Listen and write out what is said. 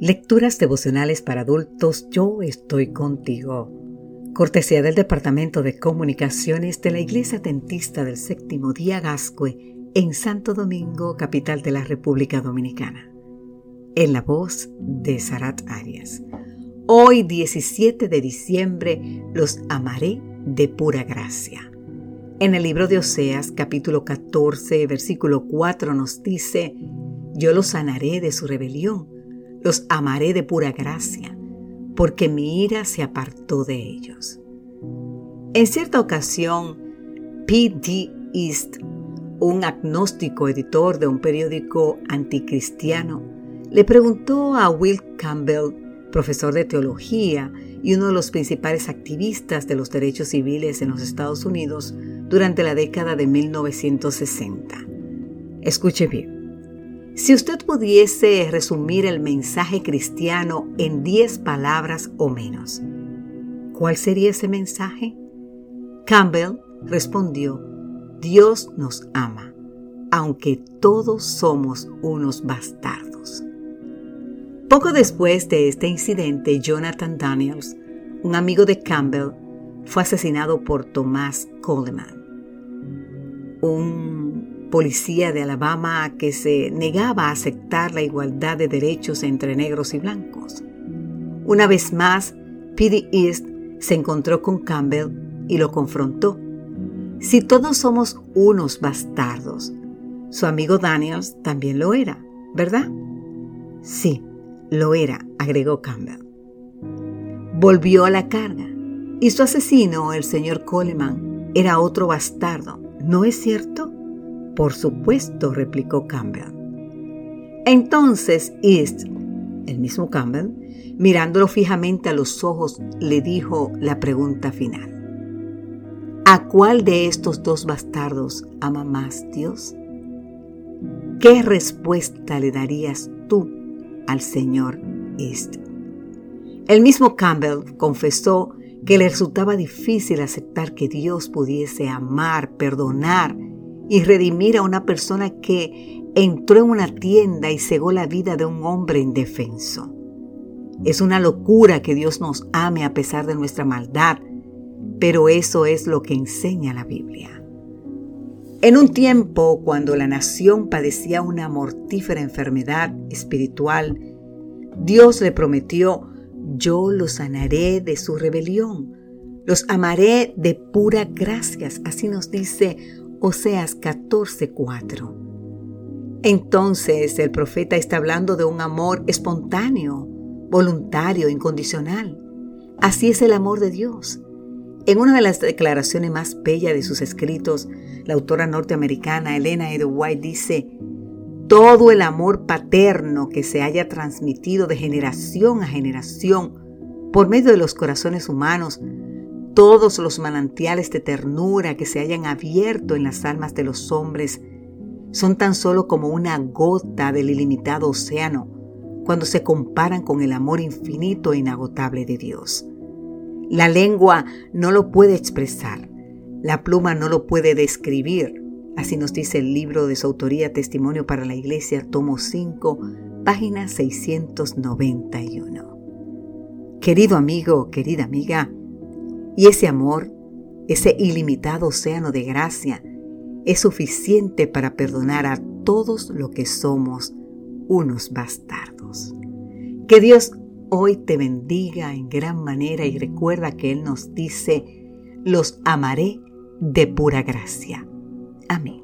Lecturas devocionales para adultos, yo estoy contigo. Cortesía del Departamento de Comunicaciones de la Iglesia Dentista del Séptimo Día Gascue en Santo Domingo, capital de la República Dominicana. En la voz de Sarat Arias. Hoy 17 de diciembre los amaré de pura gracia. En el libro de Oseas capítulo 14 versículo 4 nos dice, yo los sanaré de su rebelión los amaré de pura gracia, porque mi ira se apartó de ellos. En cierta ocasión, P.D. East, un agnóstico editor de un periódico anticristiano, le preguntó a Will Campbell, profesor de teología y uno de los principales activistas de los derechos civiles en los Estados Unidos durante la década de 1960. Escuche bien. Si usted pudiese resumir el mensaje cristiano en 10 palabras o menos, ¿cuál sería ese mensaje? Campbell respondió, Dios nos ama, aunque todos somos unos bastardos. Poco después de este incidente, Jonathan Daniels, un amigo de Campbell, fue asesinado por Thomas Coleman, un policía de Alabama que se negaba a aceptar la igualdad de derechos entre negros y blancos. Una vez más, P.D. East se encontró con Campbell y lo confrontó. Si todos somos unos bastardos, su amigo Daniels también lo era, ¿verdad? Sí, lo era, agregó Campbell. Volvió a la carga y su asesino, el señor Coleman, era otro bastardo, ¿no es cierto? Por supuesto, replicó Campbell. Entonces East, el mismo Campbell, mirándolo fijamente a los ojos, le dijo la pregunta final. ¿A cuál de estos dos bastardos ama más Dios? ¿Qué respuesta le darías tú al señor East? El mismo Campbell confesó que le resultaba difícil aceptar que Dios pudiese amar, perdonar y redimir a una persona que entró en una tienda y cegó la vida de un hombre indefenso. Es una locura que Dios nos ame a pesar de nuestra maldad, pero eso es lo que enseña la Biblia. En un tiempo cuando la nación padecía una mortífera enfermedad espiritual, Dios le prometió, yo los sanaré de su rebelión, los amaré de pura gracias, así nos dice Oseas 14:4. Entonces el profeta está hablando de un amor espontáneo, voluntario, incondicional. Así es el amor de Dios. En una de las declaraciones más bellas de sus escritos, la autora norteamericana Elena Edo White dice, todo el amor paterno que se haya transmitido de generación a generación por medio de los corazones humanos todos los manantiales de ternura que se hayan abierto en las almas de los hombres son tan solo como una gota del ilimitado océano cuando se comparan con el amor infinito e inagotable de Dios. La lengua no lo puede expresar, la pluma no lo puede describir, así nos dice el libro de su autoría Testimonio para la Iglesia, tomo 5, página 691. Querido amigo, querida amiga, y ese amor, ese ilimitado océano de gracia, es suficiente para perdonar a todos lo que somos unos bastardos. Que Dios hoy te bendiga en gran manera y recuerda que Él nos dice, los amaré de pura gracia. Amén.